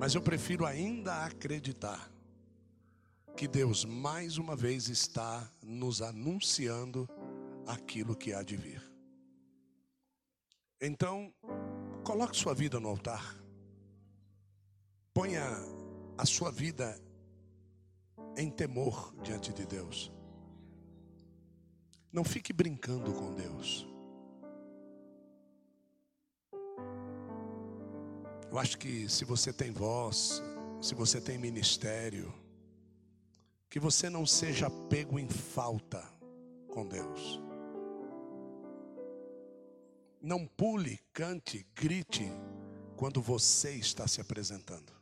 Mas eu prefiro ainda acreditar que Deus mais uma vez está nos anunciando aquilo que há de vir. Então, coloque sua vida no altar. Ponha a sua vida em temor diante de Deus. Não fique brincando com Deus. Eu acho que se você tem voz, se você tem ministério, que você não seja pego em falta com Deus. Não pule, cante, grite quando você está se apresentando.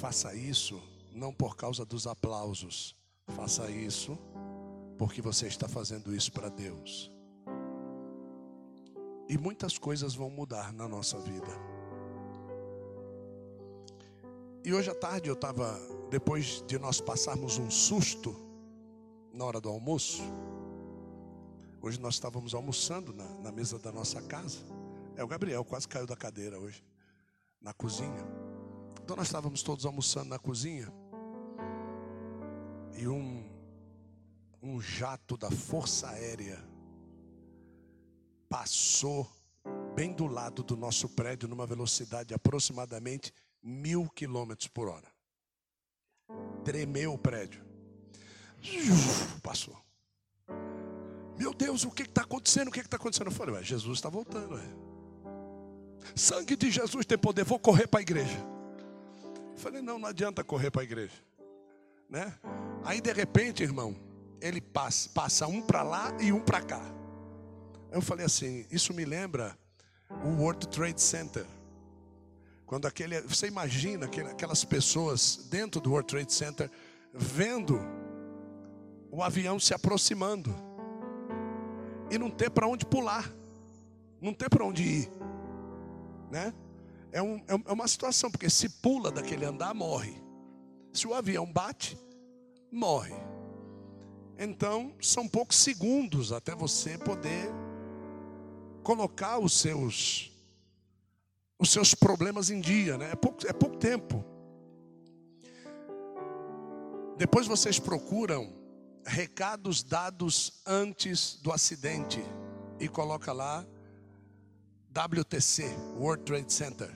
Faça isso não por causa dos aplausos, faça isso porque você está fazendo isso para Deus. E muitas coisas vão mudar na nossa vida. E hoje à tarde eu estava, depois de nós passarmos um susto na hora do almoço, hoje nós estávamos almoçando na, na mesa da nossa casa. É, o Gabriel quase caiu da cadeira hoje, na cozinha. Então nós estávamos todos almoçando na cozinha. E um, um jato da Força Aérea passou bem do lado do nosso prédio, numa velocidade de aproximadamente mil quilômetros por hora. Tremeu o prédio. Passou. Meu Deus, o que está acontecendo? O que está acontecendo? Eu falei, Jesus está voltando. Ué. Sangue de Jesus tem poder, vou correr para a igreja. Eu falei, não, não adianta correr para a igreja. Né? Aí de repente, irmão, ele passa, passa um para lá e um para cá. Eu falei assim, isso me lembra o World Trade Center. Quando aquele, você imagina aquelas pessoas dentro do World Trade Center vendo o avião se aproximando e não ter para onde pular, não ter para onde ir, né? É, um, é uma situação porque se pula daquele andar morre, se o avião bate morre. Então são poucos segundos até você poder colocar os seus os seus problemas em dia, né? É pouco, é pouco tempo. Depois vocês procuram recados dados antes do acidente e coloca lá WTC, World Trade Center.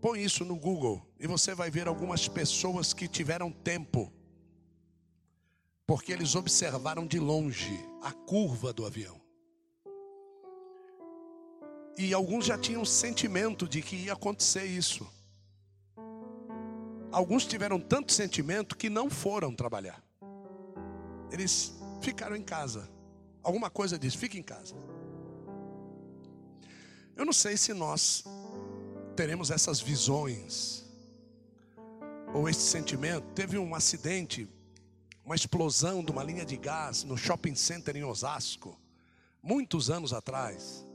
Põe isso no Google e você vai ver algumas pessoas que tiveram tempo, porque eles observaram de longe a curva do avião. E alguns já tinham sentimento de que ia acontecer isso. Alguns tiveram tanto sentimento que não foram trabalhar. Eles ficaram em casa. Alguma coisa diz, fica em casa. Eu não sei se nós teremos essas visões ou esse sentimento. Teve um acidente, uma explosão de uma linha de gás no shopping center em Osasco, muitos anos atrás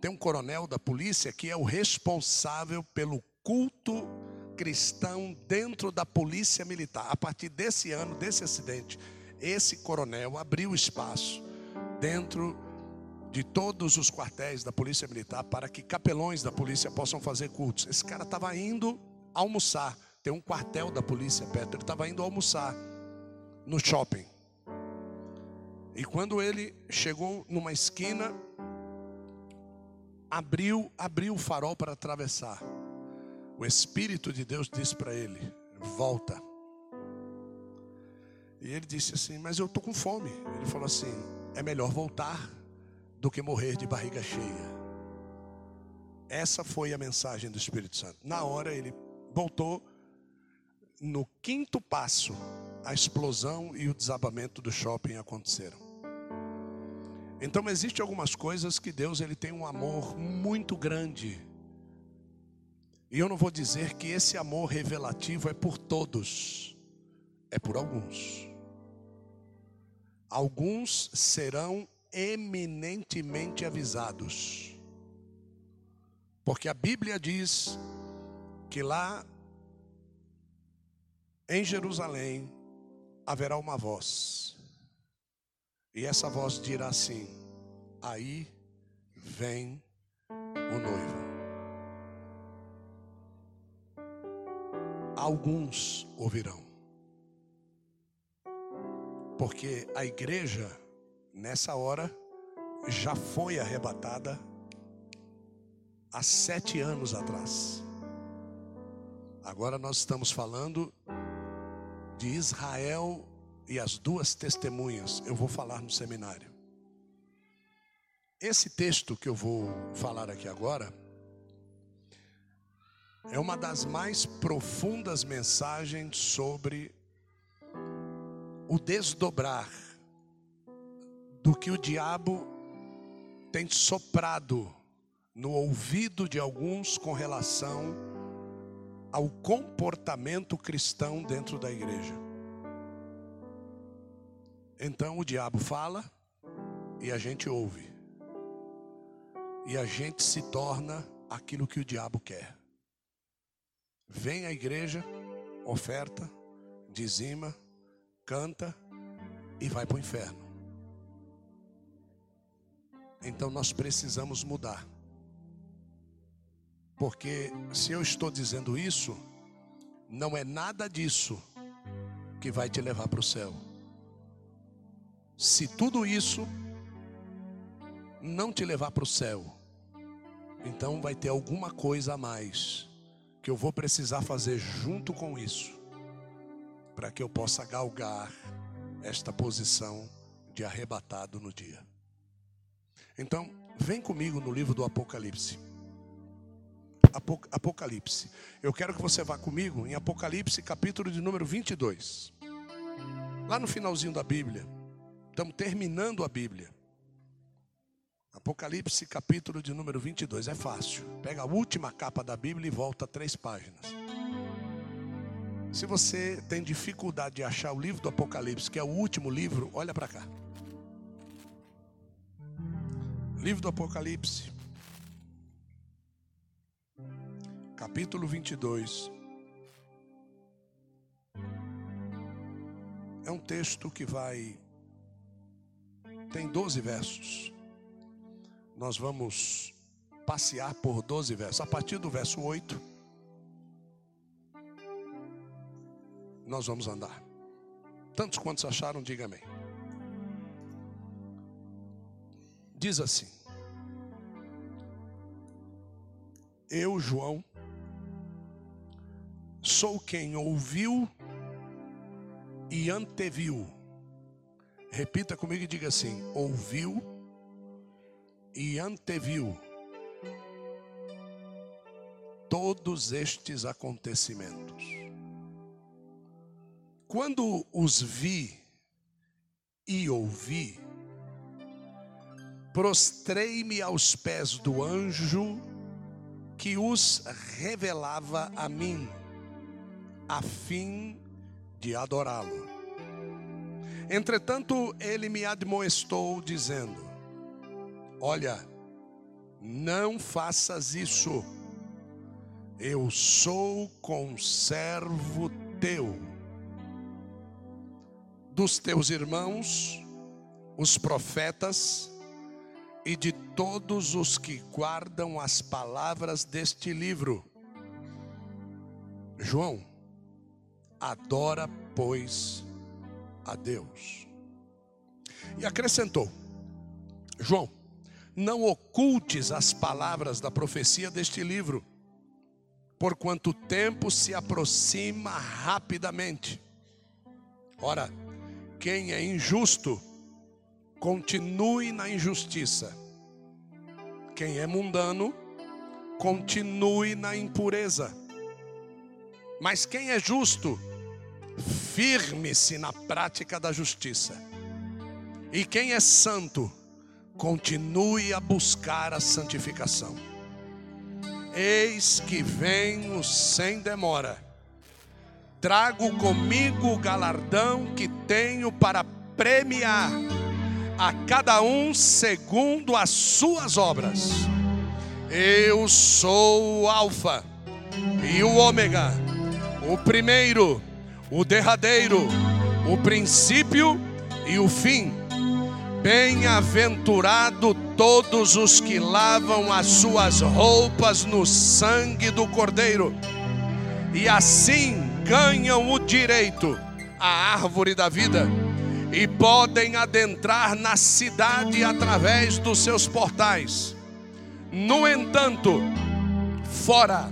tem um coronel da polícia que é o responsável pelo culto cristão dentro da polícia militar. A partir desse ano, desse acidente, esse coronel abriu espaço dentro de todos os quartéis da polícia militar para que capelões da polícia possam fazer cultos. Esse cara estava indo almoçar. Tem um quartel da polícia perto. Ele estava indo almoçar no shopping. E quando ele chegou numa esquina, abriu, abriu o farol para atravessar. O Espírito de Deus disse para ele: Volta. E ele disse assim: Mas eu estou com fome. Ele falou assim: É melhor voltar do que morrer de barriga cheia. Essa foi a mensagem do Espírito Santo. Na hora ele voltou. No quinto passo, a explosão e o desabamento do shopping aconteceram. Então existem algumas coisas que Deus ele tem um amor muito grande. E eu não vou dizer que esse amor revelativo é por todos, é por alguns. Alguns serão eminentemente avisados. Porque a Bíblia diz que lá em Jerusalém haverá uma voz e essa voz dirá assim: Aí vem o noivo. alguns ouvirão. Porque a igreja, nessa hora, já foi arrebatada há sete anos atrás. Agora nós estamos falando de Israel e as duas testemunhas. Eu vou falar no seminário. Esse texto que eu vou falar aqui agora é uma das mais profundas mensagens sobre o desdobrar do que o diabo tem soprado no ouvido de alguns com relação ao comportamento cristão dentro da igreja. Então o diabo fala e a gente ouve. E a gente se torna aquilo que o diabo quer. Vem à igreja, oferta, dizima, canta e vai para o inferno. Então nós precisamos mudar. Porque se eu estou dizendo isso, não é nada disso que vai te levar para o céu. Se tudo isso não te levar para o céu, então vai ter alguma coisa a mais que eu vou precisar fazer junto com isso, para que eu possa galgar esta posição de arrebatado no dia. Então, vem comigo no livro do Apocalipse. Apocalipse. Eu quero que você vá comigo em Apocalipse, capítulo de número 22. Lá no finalzinho da Bíblia. Estamos terminando a Bíblia. Apocalipse, capítulo de número 22. É fácil. Pega a última capa da Bíblia e volta três páginas. Se você tem dificuldade de achar o livro do Apocalipse, que é o último livro, olha para cá. Livro do Apocalipse, capítulo 22. É um texto que vai. Tem 12 versos. Nós vamos passear por 12 versos. A partir do verso 8, nós vamos andar. Tantos quantos acharam, diga amém. Diz assim: Eu, João, Sou quem ouviu e anteviu. Repita comigo e diga assim: ouviu e anteviu todos estes acontecimentos. Quando os vi e ouvi, prostrei-me aos pés do anjo que os revelava a mim a fim de adorá-lo. Entretanto, ele me admoestou, dizendo: Olha, não faças isso, eu sou conservo teu, dos teus irmãos, os profetas, e de todos os que guardam as palavras deste livro. João, Adora, pois, a Deus. E acrescentou: João, não ocultes as palavras da profecia deste livro, por quanto tempo se aproxima rapidamente. Ora, quem é injusto, continue na injustiça. Quem é mundano, continue na impureza. Mas quem é justo, firme-se na prática da justiça. E quem é santo, continue a buscar a santificação. Eis que venho sem demora. Trago comigo o galardão que tenho para premiar a cada um segundo as suas obras. Eu sou o Alfa e o Ômega, o primeiro o derradeiro, o princípio e o fim. Bem-aventurado todos os que lavam as suas roupas no sangue do Cordeiro, e assim ganham o direito à árvore da vida e podem adentrar na cidade através dos seus portais. No entanto, fora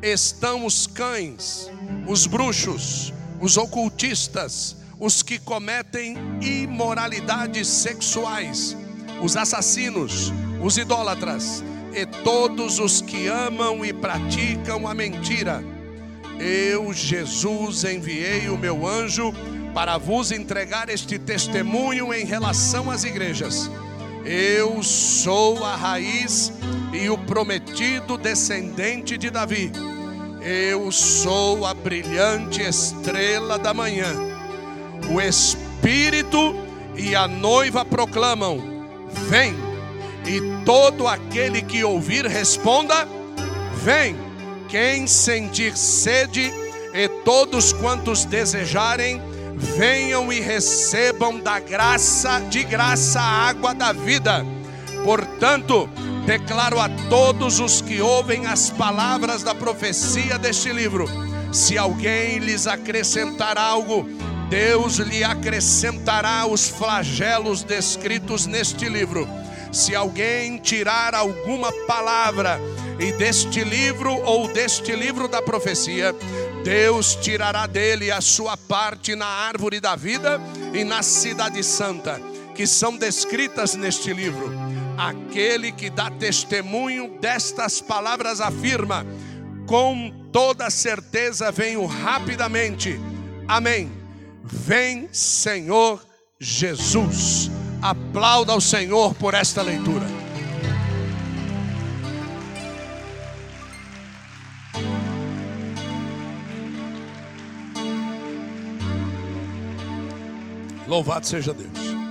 estão os cães, os bruxos, os ocultistas, os que cometem imoralidades sexuais, os assassinos, os idólatras e todos os que amam e praticam a mentira. Eu, Jesus, enviei o meu anjo para vos entregar este testemunho em relação às igrejas. Eu sou a raiz e o prometido descendente de Davi. Eu sou a brilhante estrela da manhã. O Espírito e a noiva proclamam: Vem. E todo aquele que ouvir, responda: Vem. Quem sentir sede, e todos quantos desejarem, venham e recebam da graça, de graça, a água da vida. Portanto, declaro a todos os que ouvem as palavras da profecia deste livro: se alguém lhes acrescentar algo, Deus lhe acrescentará os flagelos descritos neste livro. Se alguém tirar alguma palavra e deste livro ou deste livro da profecia, Deus tirará dele a sua parte na árvore da vida e na cidade santa, que são descritas neste livro. Aquele que dá testemunho destas palavras afirma: com toda certeza venho rapidamente. Amém. Vem, Senhor Jesus. Aplauda ao Senhor por esta leitura. Louvado seja Deus.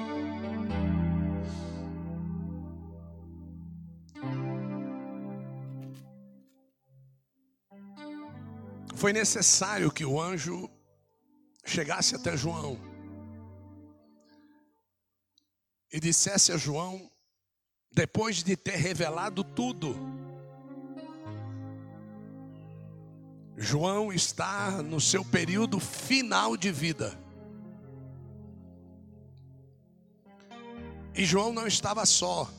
Foi necessário que o anjo chegasse até João e dissesse a João, depois de ter revelado tudo, João está no seu período final de vida. E João não estava só.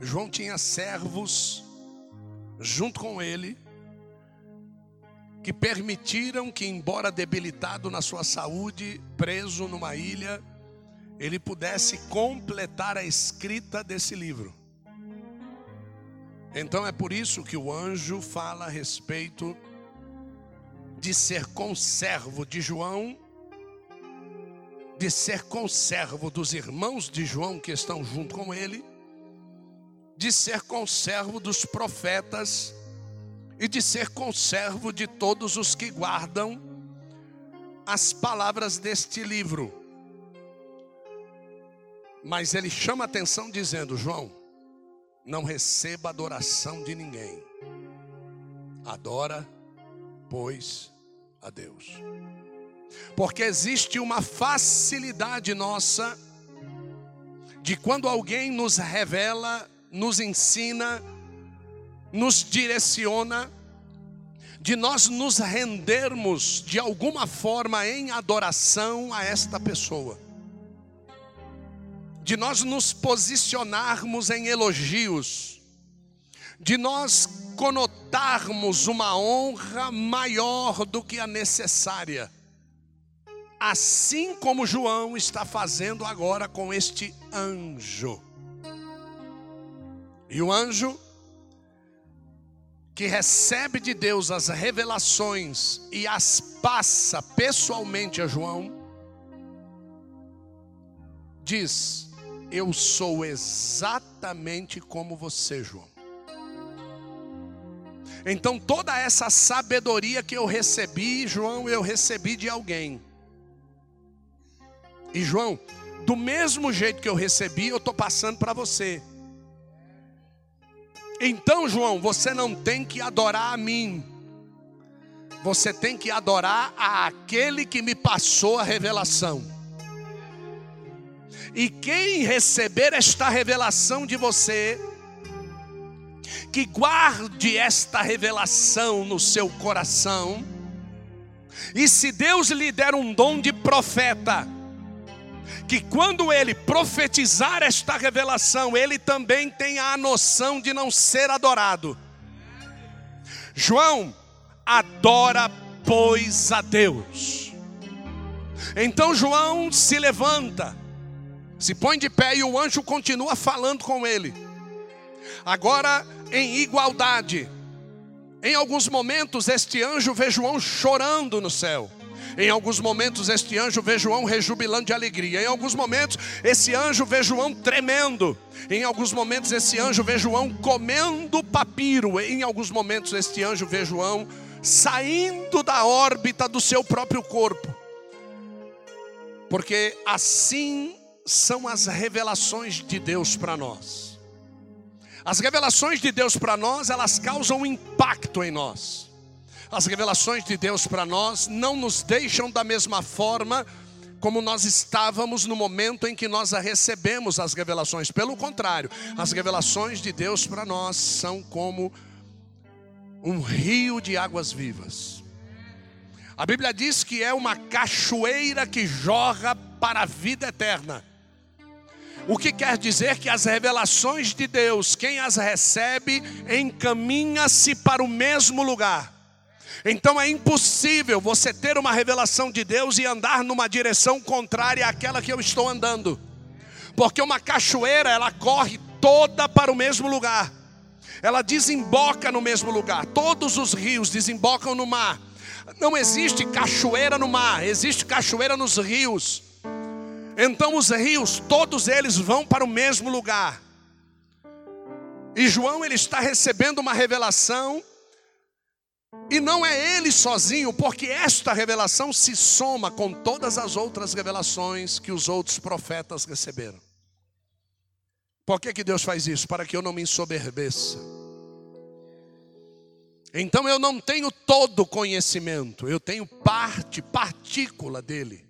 João tinha servos junto com ele que permitiram que, embora debilitado na sua saúde, preso numa ilha, ele pudesse completar a escrita desse livro. Então é por isso que o anjo fala a respeito de ser conservo de João de ser conservo dos irmãos de João que estão junto com ele, de ser conservo dos profetas e de ser conservo de todos os que guardam as palavras deste livro. Mas ele chama atenção dizendo: João, não receba adoração de ninguém, adora, pois, a Deus. Porque existe uma facilidade nossa de quando alguém nos revela, nos ensina, nos direciona, de nós nos rendermos de alguma forma em adoração a esta pessoa, de nós nos posicionarmos em elogios, de nós conotarmos uma honra maior do que a necessária. Assim como João está fazendo agora com este anjo. E o anjo que recebe de Deus as revelações e as passa pessoalmente a João, diz: Eu sou exatamente como você, João. Então, toda essa sabedoria que eu recebi, João, eu recebi de alguém. E João, do mesmo jeito que eu recebi, eu estou passando para você. Então, João, você não tem que adorar a mim. Você tem que adorar a aquele que me passou a revelação. E quem receber esta revelação de você, que guarde esta revelação no seu coração. E se Deus lhe der um dom de profeta, que quando ele profetizar esta revelação, ele também tenha a noção de não ser adorado. João adora, pois, a Deus. Então João se levanta, se põe de pé e o anjo continua falando com ele. Agora em igualdade. Em alguns momentos este anjo vê João chorando no céu. Em alguns momentos, este anjo vê João rejubilando de alegria. Em alguns momentos, esse anjo vê João tremendo. Em alguns momentos, esse anjo vê João comendo papiro. Em alguns momentos, este anjo vê João saindo da órbita do seu próprio corpo. Porque assim são as revelações de Deus para nós. As revelações de Deus para nós, elas causam impacto em nós. As revelações de Deus para nós não nos deixam da mesma forma como nós estávamos no momento em que nós recebemos as revelações. Pelo contrário, as revelações de Deus para nós são como um rio de águas vivas. A Bíblia diz que é uma cachoeira que jorra para a vida eterna. O que quer dizer que as revelações de Deus, quem as recebe, encaminha-se para o mesmo lugar. Então é impossível você ter uma revelação de Deus e andar numa direção contrária àquela que eu estou andando. Porque uma cachoeira, ela corre toda para o mesmo lugar. Ela desemboca no mesmo lugar. Todos os rios desembocam no mar. Não existe cachoeira no mar, existe cachoeira nos rios. Então os rios, todos eles vão para o mesmo lugar. E João ele está recebendo uma revelação e não é ele sozinho, porque esta revelação se soma com todas as outras revelações que os outros profetas receberam. Por que, que Deus faz isso? Para que eu não me ensoberbeça. Então eu não tenho todo conhecimento, eu tenho parte, partícula dele.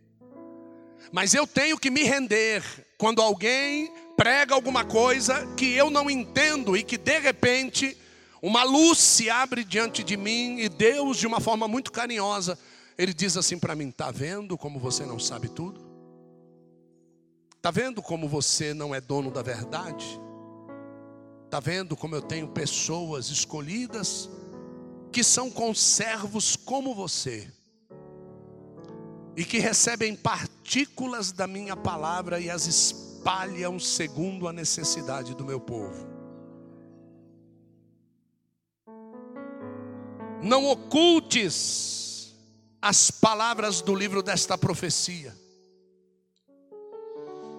Mas eu tenho que me render quando alguém prega alguma coisa que eu não entendo e que de repente uma luz se abre diante de mim e Deus, de uma forma muito carinhosa, Ele diz assim para mim: Está vendo como você não sabe tudo? Está vendo como você não é dono da verdade? Está vendo como eu tenho pessoas escolhidas que são conservos como você e que recebem partículas da minha palavra e as espalham segundo a necessidade do meu povo? Não ocultes as palavras do livro desta profecia.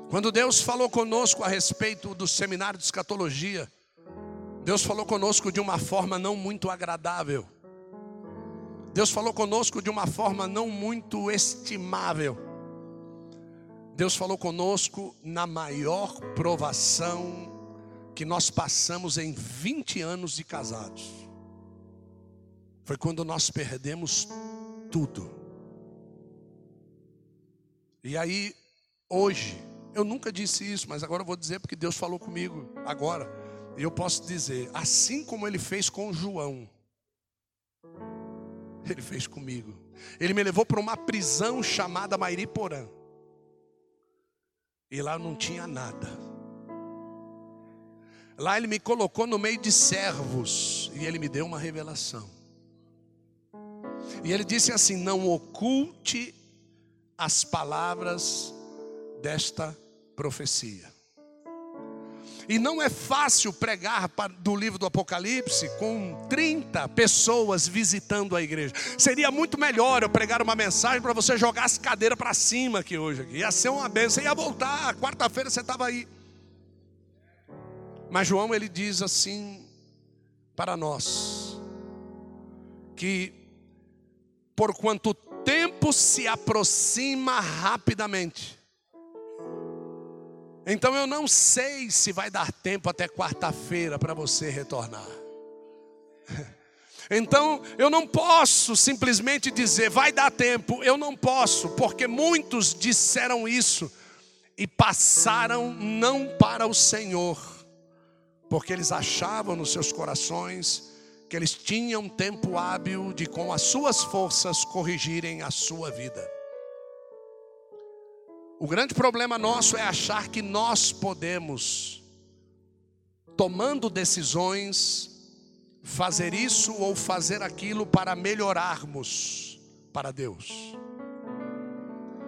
Quando Deus falou conosco a respeito do seminário de escatologia, Deus falou conosco de uma forma não muito agradável. Deus falou conosco de uma forma não muito estimável. Deus falou conosco na maior provação que nós passamos em 20 anos de casados foi quando nós perdemos tudo. E aí, hoje, eu nunca disse isso, mas agora eu vou dizer porque Deus falou comigo agora. E eu posso dizer, assim como ele fez com João, ele fez comigo. Ele me levou para uma prisão chamada Mairiporã. E lá não tinha nada. Lá ele me colocou no meio de servos e ele me deu uma revelação. E ele disse assim: Não oculte as palavras desta profecia. E não é fácil pregar do livro do Apocalipse com 30 pessoas visitando a igreja. Seria muito melhor eu pregar uma mensagem para você jogar as cadeiras para cima aqui hoje. Ia ser uma benção. Ia voltar, quarta-feira você estava aí. Mas João ele diz assim para nós que porquanto o tempo se aproxima rapidamente. Então eu não sei se vai dar tempo até quarta-feira para você retornar. Então eu não posso simplesmente dizer vai dar tempo, eu não posso, porque muitos disseram isso e passaram não para o Senhor, porque eles achavam nos seus corações que eles tinham tempo hábil de, com as suas forças, corrigirem a sua vida. O grande problema nosso é achar que nós podemos, tomando decisões, fazer isso ou fazer aquilo para melhorarmos para Deus.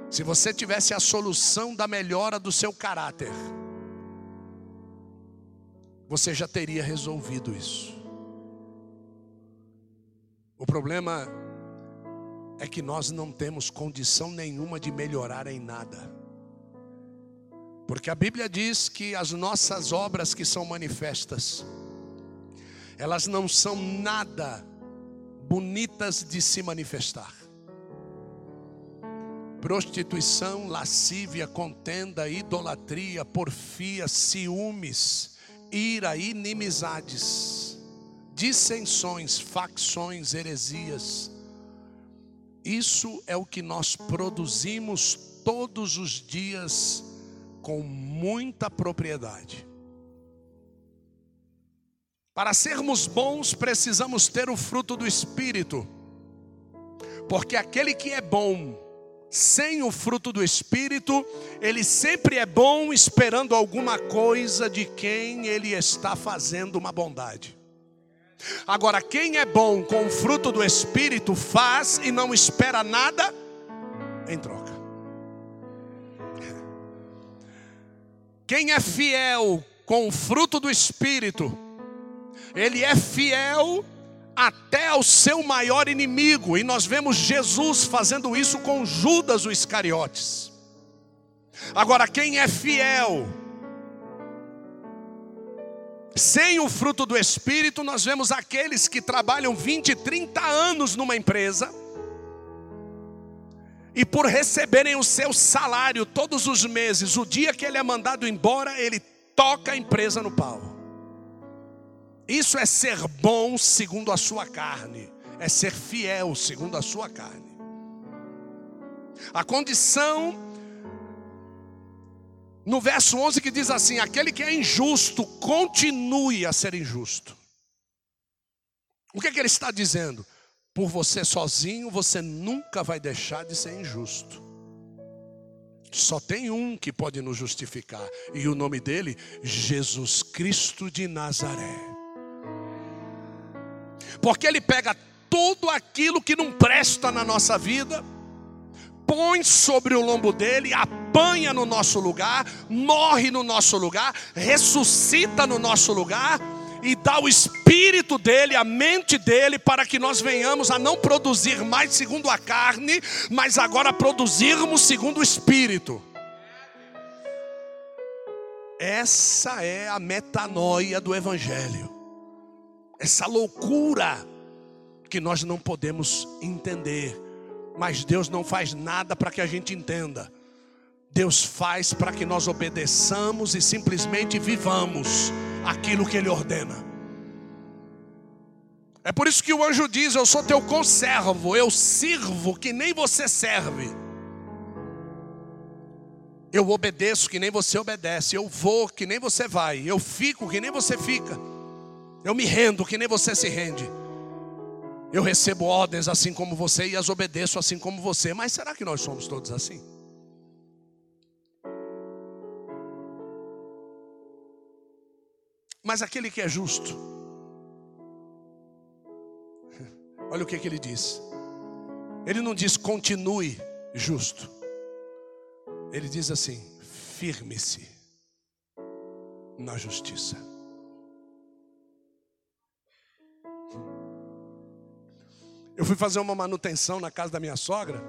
Se você tivesse a solução da melhora do seu caráter, você já teria resolvido isso. O problema é que nós não temos condição nenhuma de melhorar em nada. Porque a Bíblia diz que as nossas obras que são manifestas, elas não são nada bonitas de se manifestar. Prostituição, lascívia, contenda, idolatria, porfia, ciúmes, ira, inimizades, dissensões, facções, heresias. Isso é o que nós produzimos todos os dias com muita propriedade. Para sermos bons, precisamos ter o fruto do Espírito, porque aquele que é bom, sem o fruto do Espírito, ele sempre é bom esperando alguma coisa de quem ele está fazendo uma bondade. Agora, quem é bom com o fruto do Espírito faz e não espera nada em troca. Quem é fiel com o fruto do Espírito, ele é fiel até ao seu maior inimigo, e nós vemos Jesus fazendo isso com Judas o Iscariotes. Agora, quem é fiel, sem o fruto do Espírito, nós vemos aqueles que trabalham 20, 30 anos numa empresa, e por receberem o seu salário todos os meses, o dia que ele é mandado embora, ele toca a empresa no pau. Isso é ser bom segundo a sua carne, é ser fiel segundo a sua carne. A condição, no verso 11 que diz assim: aquele que é injusto, continue a ser injusto. O que, é que ele está dizendo? Por você sozinho, você nunca vai deixar de ser injusto. Só tem um que pode nos justificar, e o nome dele, Jesus Cristo de Nazaré. Porque Ele pega tudo aquilo que não presta na nossa vida, põe sobre o lombo dele, apanha no nosso lugar, morre no nosso lugar, ressuscita no nosso lugar e dá o espírito dele, a mente dele, para que nós venhamos a não produzir mais segundo a carne, mas agora produzirmos segundo o espírito. Essa é a metanoia do evangelho essa loucura que nós não podemos entender. Mas Deus não faz nada para que a gente entenda. Deus faz para que nós obedeçamos e simplesmente vivamos aquilo que Ele ordena. É por isso que o anjo diz: Eu sou teu conservo, eu sirvo que nem você serve. Eu obedeço que nem você obedece, eu vou que nem você vai, eu fico que nem você fica. Eu me rendo que nem você se rende. Eu recebo ordens assim como você e as obedeço assim como você. Mas será que nós somos todos assim? Mas aquele que é justo, olha o que, que ele diz. Ele não diz continue justo. Ele diz assim: firme-se na justiça. Eu fui fazer uma manutenção na casa da minha sogra.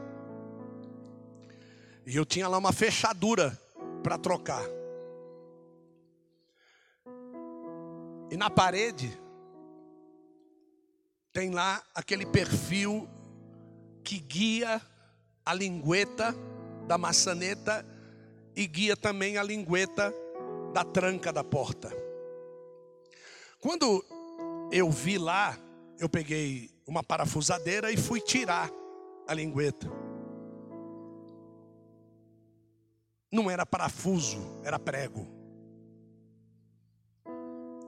E eu tinha lá uma fechadura para trocar. E na parede tem lá aquele perfil que guia a lingueta da maçaneta e guia também a lingueta da tranca da porta. Quando eu vi lá, eu peguei uma parafusadeira e fui tirar a lingueta. Não era parafuso, era prego.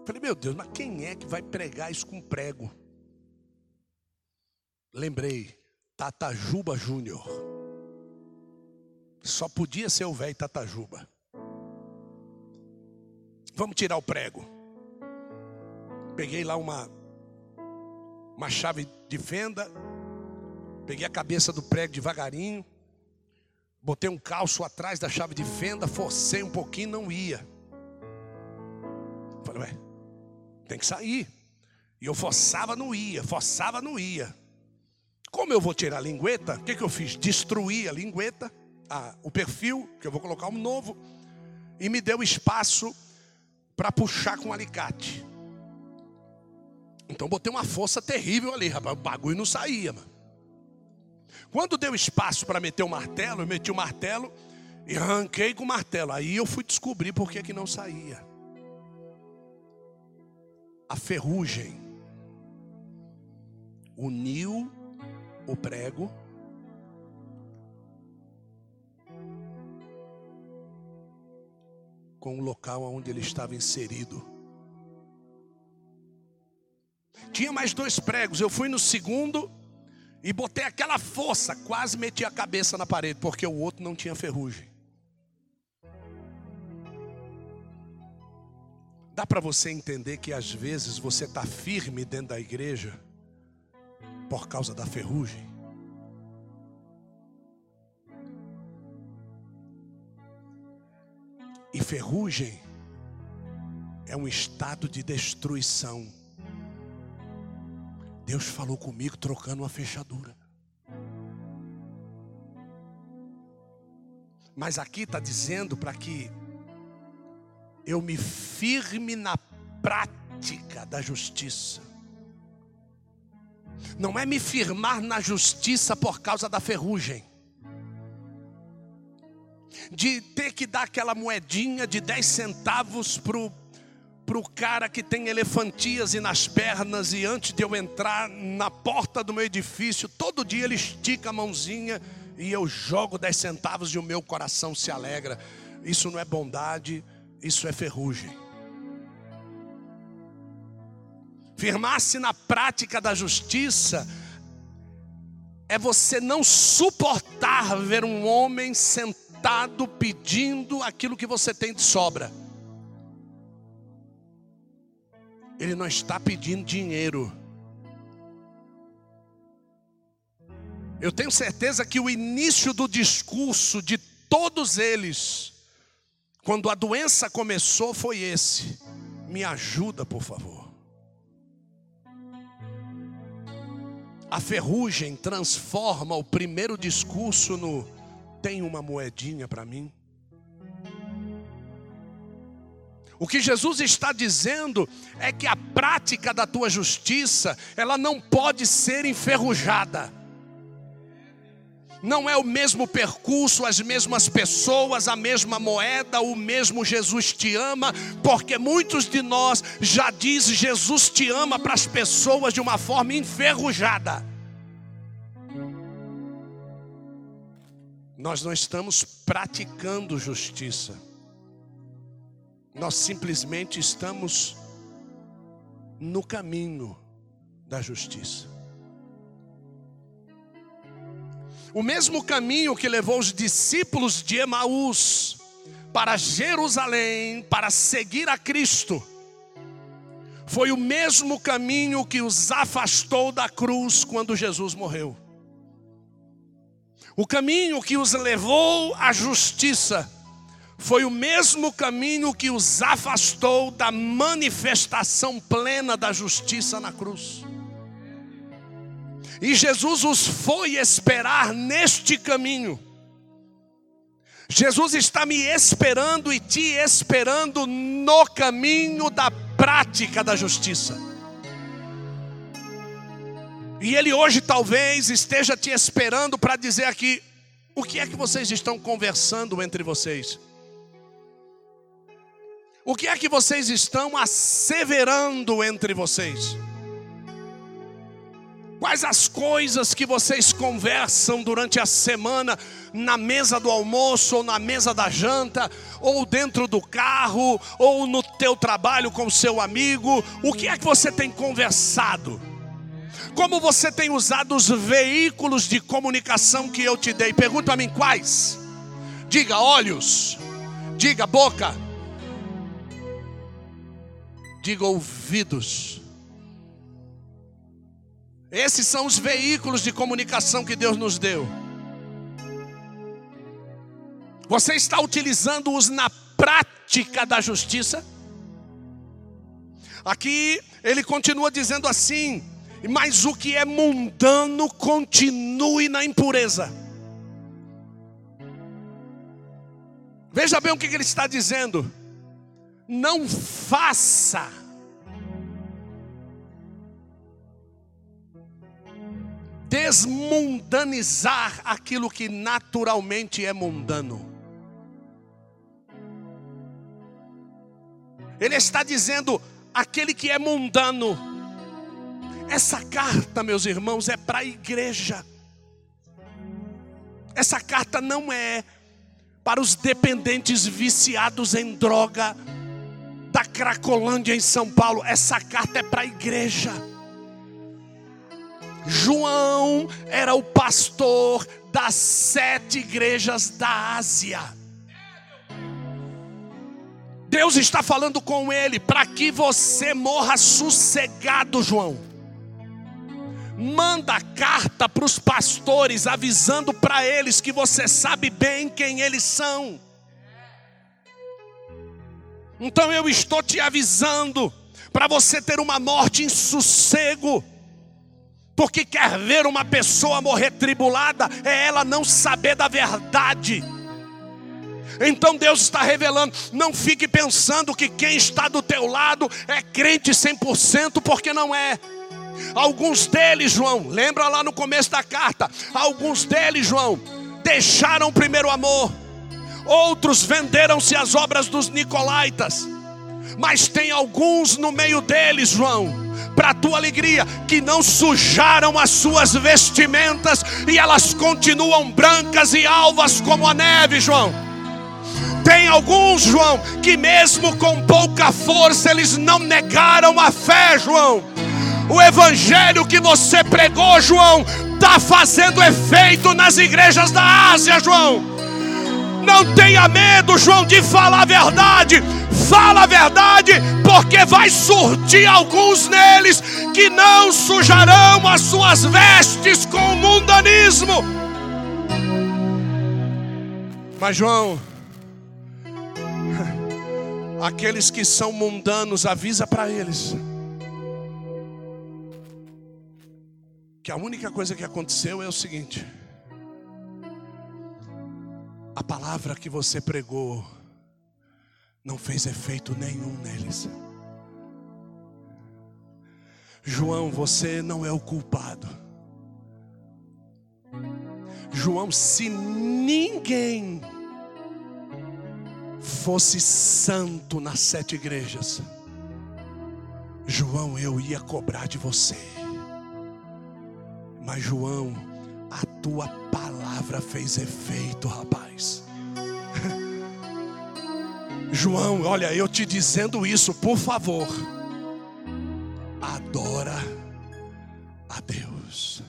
Falei, meu Deus, mas quem é que vai pregar isso com prego? Lembrei, Tatajuba Júnior. Só podia ser o velho Tatajuba. Vamos tirar o prego. Peguei lá uma uma chave de fenda, peguei a cabeça do prego devagarinho, botei um calço atrás da chave de fenda, forcei um pouquinho, não ia. Falei, ué, tem que sair. E eu forçava, não ia, forçava, não ia. Como eu vou tirar a lingueta, o que, que eu fiz? Destruí a lingueta, a, o perfil, que eu vou colocar um novo, e me deu espaço para puxar com um alicate. Então botei uma força terrível ali, rapaz. O bagulho não saía, mano. Quando deu espaço para meter o martelo, eu meti o martelo e arranquei com o martelo. Aí eu fui descobrir por que, que não saía. A ferrugem uniu o prego com o local onde ele estava inserido. Tinha mais dois pregos. Eu fui no segundo e botei aquela força, quase meti a cabeça na parede, porque o outro não tinha ferrugem. Dá para você entender que às vezes você está firme dentro da igreja por causa da ferrugem? E ferrugem é um estado de destruição. Deus falou comigo trocando uma fechadura. Mas aqui está dizendo para que eu me firme na prática da justiça. Não é me firmar na justiça por causa da ferrugem. De ter que dar aquela moedinha de 10 centavos para o para o cara que tem elefantíase nas pernas e antes de eu entrar na porta do meu edifício, todo dia ele estica a mãozinha e eu jogo 10 centavos e o meu coração se alegra. Isso não é bondade, isso é ferrugem. Firmar-se na prática da justiça é você não suportar ver um homem sentado pedindo aquilo que você tem de sobra. Ele não está pedindo dinheiro. Eu tenho certeza que o início do discurso de todos eles, quando a doença começou, foi esse: me ajuda, por favor. A ferrugem transforma o primeiro discurso no: tem uma moedinha para mim? O que Jesus está dizendo é que a prática da tua justiça, ela não pode ser enferrujada. Não é o mesmo percurso, as mesmas pessoas, a mesma moeda, o mesmo Jesus te ama, porque muitos de nós já diz Jesus te ama para as pessoas de uma forma enferrujada. Nós não estamos praticando justiça. Nós simplesmente estamos no caminho da justiça. O mesmo caminho que levou os discípulos de Emaús para Jerusalém, para seguir a Cristo, foi o mesmo caminho que os afastou da cruz quando Jesus morreu. O caminho que os levou à justiça foi o mesmo caminho que os afastou da manifestação plena da justiça na cruz. E Jesus os foi esperar neste caminho. Jesus está me esperando e te esperando no caminho da prática da justiça. E Ele hoje talvez esteja te esperando para dizer aqui: o que é que vocês estão conversando entre vocês? O que é que vocês estão asseverando entre vocês? Quais as coisas que vocês conversam durante a semana na mesa do almoço ou na mesa da janta, ou dentro do carro, ou no teu trabalho com seu amigo? O que é que você tem conversado? Como você tem usado os veículos de comunicação que eu te dei? Pergunta a mim quais? Diga olhos, diga boca, diga ouvidos. Esses são os veículos de comunicação que Deus nos deu. Você está utilizando-os na prática da justiça? Aqui ele continua dizendo assim: mas o que é mundano continue na impureza. Veja bem o que ele está dizendo. Não faça desmundanizar aquilo que naturalmente é mundano. Ele está dizendo: aquele que é mundano, essa carta, meus irmãos, é para a igreja. Essa carta não é para os dependentes viciados em droga da Cracolândia em São Paulo. Essa carta é para a igreja. João era o pastor das sete igrejas da Ásia. Deus está falando com ele para que você morra sossegado, João. Manda carta para os pastores avisando para eles que você sabe bem quem eles são. Então eu estou te avisando para você ter uma morte em sossego porque quer ver uma pessoa morrer tribulada, é ela não saber da verdade. Então Deus está revelando, não fique pensando que quem está do teu lado é crente 100%, porque não é. Alguns deles, João, lembra lá no começo da carta, alguns deles, João, deixaram o primeiro amor. Outros venderam-se às obras dos nicolaítas. Mas tem alguns no meio deles, João, para a tua alegria, que não sujaram as suas vestimentas e elas continuam brancas e alvas como a neve, João. Tem alguns, João, que mesmo com pouca força, eles não negaram a fé, João. O evangelho que você pregou, João, está fazendo efeito nas igrejas da Ásia, João. Não tenha medo, João, de falar a verdade fala a verdade, porque vai surtir alguns neles que não sujarão as suas vestes com o mundanismo. Mas, João, aqueles que são mundanos, avisa para eles que a única coisa que aconteceu é o seguinte: a palavra que você pregou não fez efeito nenhum neles. João, você não é o culpado. João, se ninguém fosse santo nas sete igrejas, João, eu ia cobrar de você. Mas, João, a tua palavra fez efeito, rapaz. João, olha, eu te dizendo isso, por favor, adora a Deus.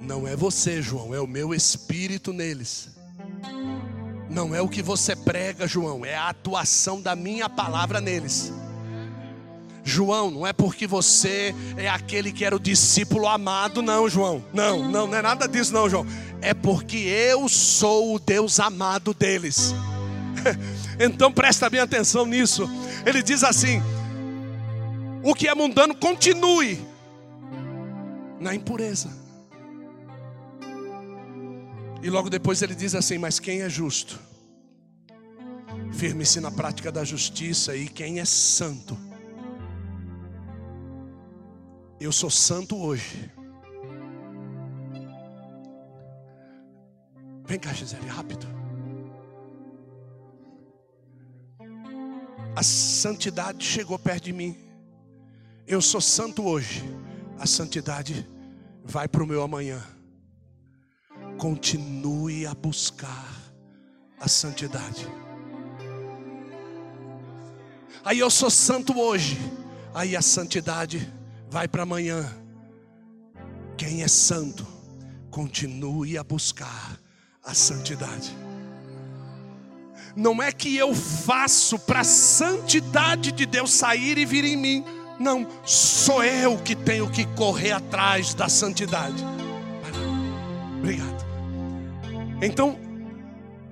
Não é você, João, é o meu espírito neles. Não é o que você prega, João, é a atuação da minha palavra neles. João, não é porque você é aquele que era o discípulo amado, não, João. Não, não, não é nada disso, não, João. É porque eu sou o Deus amado deles. Então presta bem atenção nisso. Ele diz assim: o que é mundano continue na impureza. E logo depois ele diz assim: Mas quem é justo? Firme-se na prática da justiça, e quem é santo? Eu sou santo hoje. Vem cá, Gisele, rápido. a santidade chegou perto de mim. Eu sou santo hoje, a santidade vai para o meu amanhã. Continue a buscar a santidade. Aí eu sou santo hoje, aí a santidade vai para amanhã. Quem é santo, continue a buscar a santidade. Não é que eu faço para a santidade de Deus sair e vir em mim. Não, sou eu que tenho que correr atrás da santidade. Obrigado. Então,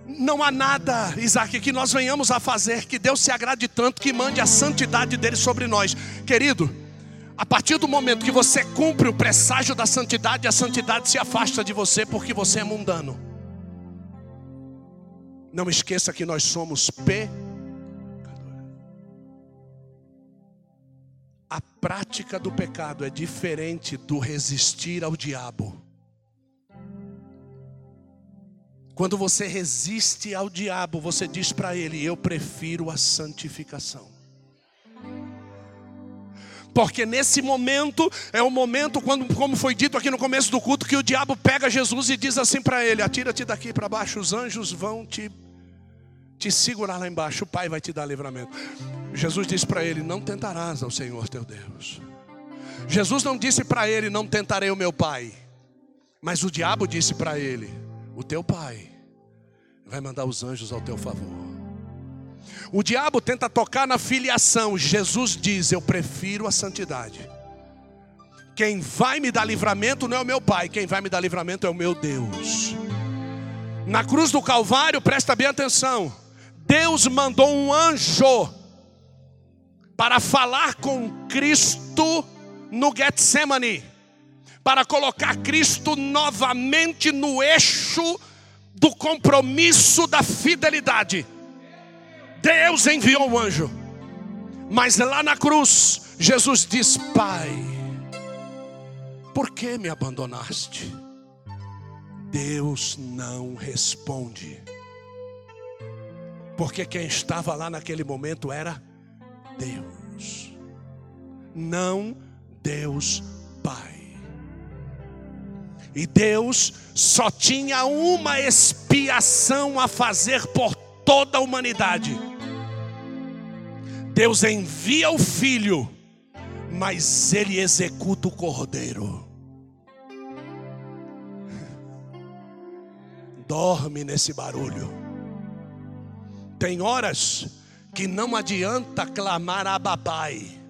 não há nada, Isaac, que nós venhamos a fazer que Deus se agrade tanto que mande a santidade dele sobre nós. Querido, a partir do momento que você cumpre o presságio da santidade, a santidade se afasta de você porque você é mundano. Não esqueça que nós somos pecadores. A prática do pecado é diferente do resistir ao diabo. Quando você resiste ao diabo, você diz para ele: Eu prefiro a santificação. Porque nesse momento é o momento, quando, como foi dito aqui no começo do culto, que o diabo pega Jesus e diz assim para ele: Atira-te daqui para baixo, os anjos vão te, te segurar lá embaixo, o Pai vai te dar livramento. Jesus disse para ele: Não tentarás ao Senhor teu Deus. Jesus não disse para ele: Não tentarei o meu Pai. Mas o diabo disse para ele: o teu pai vai mandar os anjos ao teu favor. O diabo tenta tocar na filiação, Jesus diz: Eu prefiro a santidade. Quem vai me dar livramento não é o meu pai, quem vai me dar livramento é o meu Deus. Na cruz do Calvário, presta bem atenção: Deus mandou um anjo para falar com Cristo no Getsemane para colocar Cristo novamente no eixo do compromisso da fidelidade. Deus enviou um anjo, mas lá na cruz, Jesus diz: Pai, por que me abandonaste? Deus não responde, porque quem estava lá naquele momento era Deus, não Deus Pai. E Deus só tinha uma expiação a fazer por toda a humanidade. Deus envia o filho, mas ele executa o cordeiro. Dorme nesse barulho. Tem horas que não adianta clamar a babai.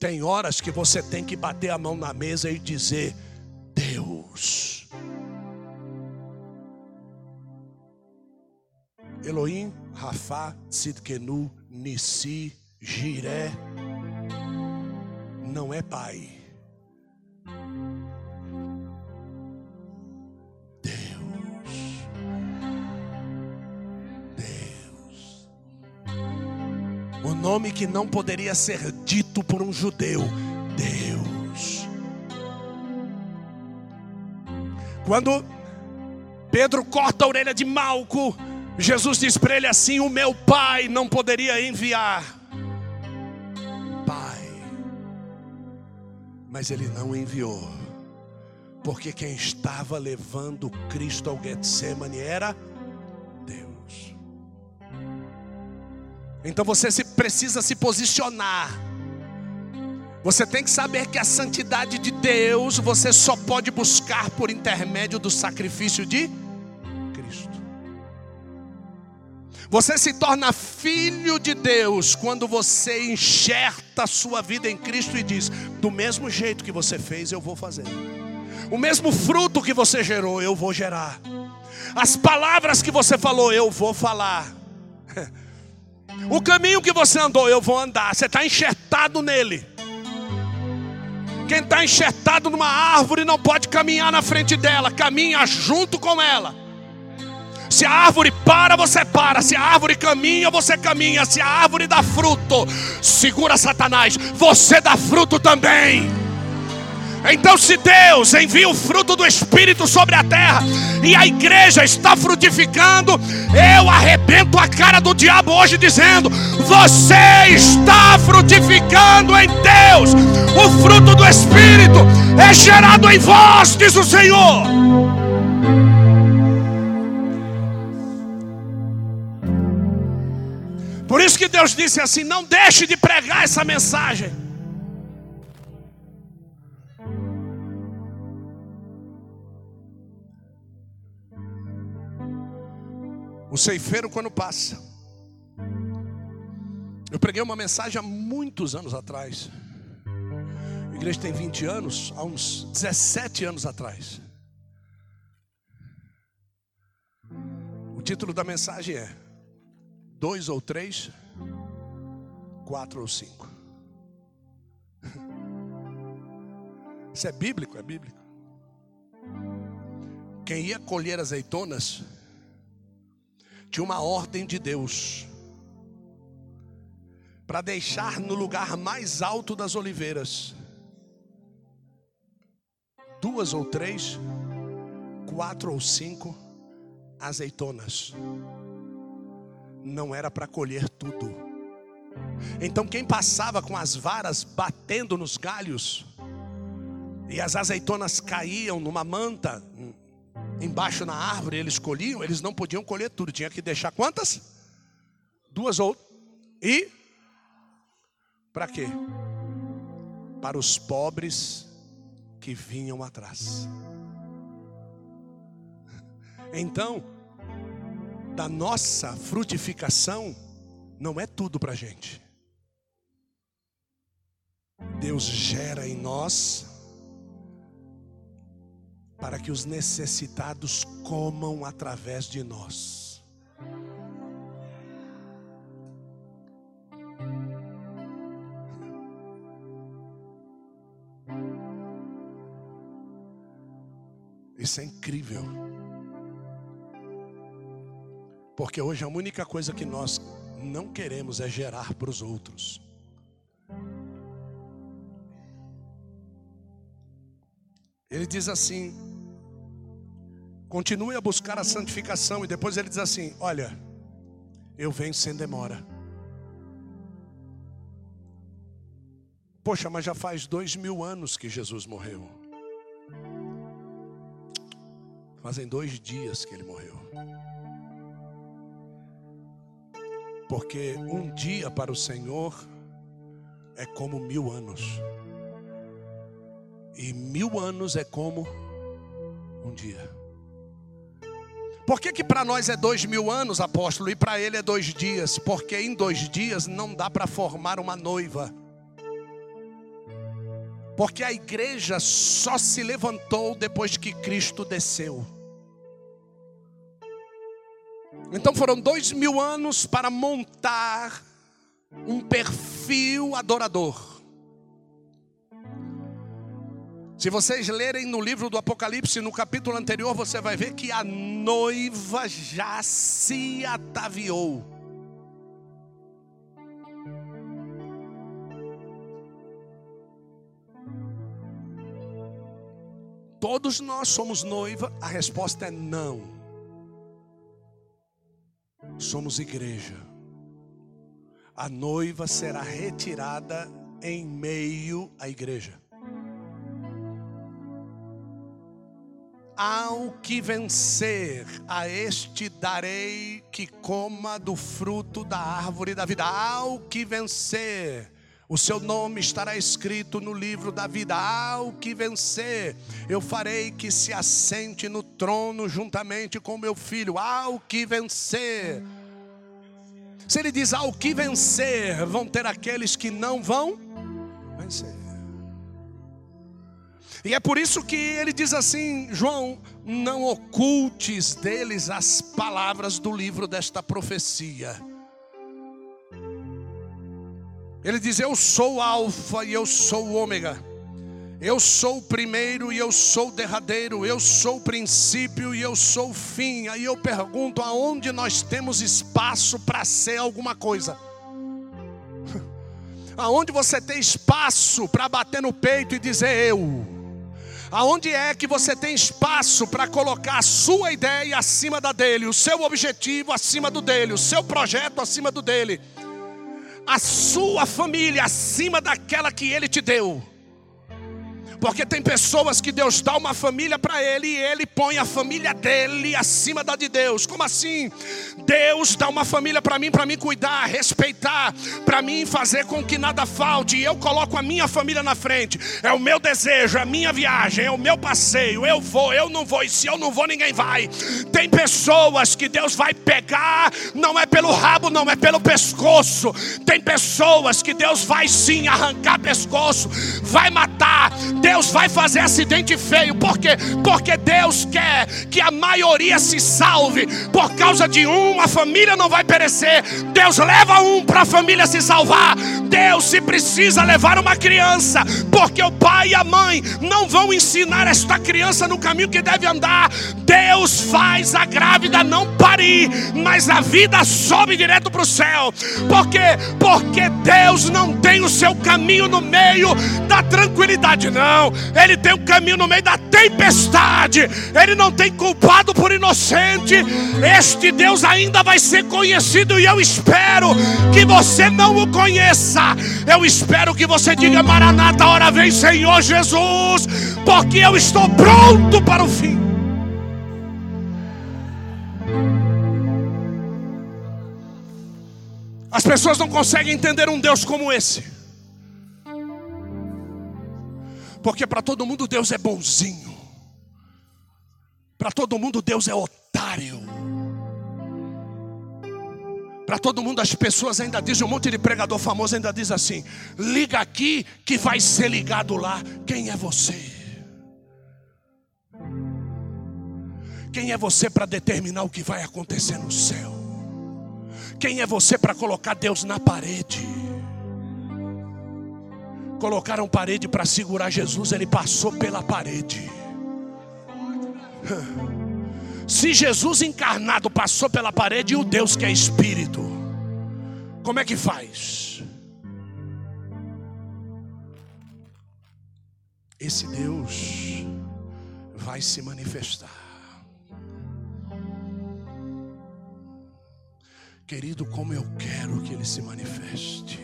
Tem horas que você tem que bater a mão na mesa e dizer: Deus. Elohim, Rafa, Sidkenu, Nissi, Jiré, não é pai. Deus. Deus. O nome que não poderia ser dito por um judeu. Deus. Quando Pedro corta a orelha de Malco, Jesus diz para ele assim: O meu pai não poderia enviar. Pai. Mas ele não enviou. Porque quem estava levando Cristo ao Getsemane era Deus. Então você se, precisa se posicionar você tem que saber que a santidade de Deus você só pode buscar por intermédio do sacrifício de Cristo. Você se torna filho de Deus quando você enxerta a sua vida em Cristo e diz: do mesmo jeito que você fez, eu vou fazer. O mesmo fruto que você gerou, eu vou gerar. As palavras que você falou, eu vou falar. O caminho que você andou, eu vou andar. Você está enxertado nele. Quem está enxertado numa árvore não pode caminhar na frente dela, caminha junto com ela. Se a árvore para, você para. Se a árvore caminha, você caminha. Se a árvore dá fruto, segura Satanás, você dá fruto também. Então, se Deus envia o fruto do Espírito sobre a terra e a igreja está frutificando, eu arrebento a cara do diabo hoje dizendo: Você está frutificando em Deus, o fruto do Espírito é gerado em vós, diz o Senhor. Que Deus disse assim: Não deixe de pregar essa mensagem. O ceifeiro quando passa. Eu preguei uma mensagem há muitos anos atrás. A igreja tem 20 anos, há uns 17 anos atrás. O título da mensagem é Dois ou três, quatro ou cinco. Isso é bíblico? É bíblico. Quem ia colher azeitonas tinha uma ordem de Deus para deixar no lugar mais alto das oliveiras duas ou três, quatro ou cinco azeitonas. Não era para colher tudo. Então quem passava com as varas batendo nos galhos e as azeitonas caíam numa manta, embaixo na árvore eles colhiam, eles não podiam colher tudo, tinha que deixar quantas? Duas ou e para quê? Para os pobres que vinham atrás. Então, da nossa frutificação não é tudo para a gente. Deus gera em nós para que os necessitados comam através de nós. Isso é incrível. Porque hoje a única coisa que nós não queremos é gerar para os outros. Ele diz assim: continue a buscar a santificação, e depois ele diz assim: Olha, eu venho sem demora. Poxa, mas já faz dois mil anos que Jesus morreu. Fazem dois dias que ele morreu. Porque um dia para o Senhor é como mil anos. E mil anos é como um dia. Por que, que para nós é dois mil anos, apóstolo, e para ele é dois dias? Porque em dois dias não dá para formar uma noiva. Porque a igreja só se levantou depois que Cristo desceu. Então foram dois mil anos para montar um perfil adorador. Se vocês lerem no livro do Apocalipse, no capítulo anterior, você vai ver que a noiva já se ataviou. Todos nós somos noiva? A resposta é não. Somos igreja. A noiva será retirada em meio à igreja. Ao que vencer, a este darei que coma do fruto da árvore da vida. Ao que vencer, o seu nome estará escrito no livro da vida. Ao que vencer, eu farei que se assente no trono juntamente com meu filho. Ao que vencer. Se ele diz ao que vencer, vão ter aqueles que não vão vencer. E é por isso que ele diz assim, João, não ocultes deles as palavras do livro desta profecia. Ele diz: Eu sou o Alfa e eu sou o Ômega. Eu sou o primeiro e eu sou o derradeiro. Eu sou o princípio e eu sou o fim. Aí eu pergunto: aonde nós temos espaço para ser alguma coisa? Aonde você tem espaço para bater no peito e dizer eu? Aonde é que você tem espaço para colocar a sua ideia acima da dele, o seu objetivo acima do dele, o seu projeto acima do dele, a sua família acima daquela que ele te deu? Porque tem pessoas que Deus dá uma família para ele e ele põe a família dele acima da de Deus. Como assim? Deus dá uma família para mim, para mim cuidar, respeitar, para mim fazer com que nada falte. E eu coloco a minha família na frente. É o meu desejo, é a minha viagem, é o meu passeio. Eu vou, eu não vou. E se eu não vou, ninguém vai. Tem pessoas que Deus vai pegar, não é pelo rabo, não é pelo pescoço. Tem pessoas que Deus vai sim arrancar pescoço, vai matar. Deus Deus vai fazer acidente feio. Por quê? Porque Deus quer que a maioria se salve. Por causa de um, a família não vai perecer. Deus leva um para a família se salvar. Deus, se precisa levar uma criança, porque o pai e a mãe não vão ensinar esta criança no caminho que deve andar. Deus faz a grávida não parir, mas a vida sobe direto para o céu. Por quê? Porque Deus não tem o seu caminho no meio da tranquilidade, não ele tem um caminho no meio da tempestade, ele não tem culpado por inocente. Este Deus ainda vai ser conhecido e eu espero que você não o conheça. Eu espero que você diga: Maranata, hora vem, Senhor Jesus, porque eu estou pronto para o fim. As pessoas não conseguem entender um Deus como esse. Porque para todo mundo Deus é bonzinho. Para todo mundo Deus é otário. Para todo mundo as pessoas ainda dizem, um monte de pregador famoso ainda diz assim: liga aqui que vai ser ligado lá. Quem é você? Quem é você para determinar o que vai acontecer no céu? Quem é você para colocar Deus na parede? Colocaram parede para segurar Jesus, ele passou pela parede. Se Jesus encarnado passou pela parede, e o Deus que é espírito, como é que faz? Esse Deus vai se manifestar. Querido, como eu quero que ele se manifeste.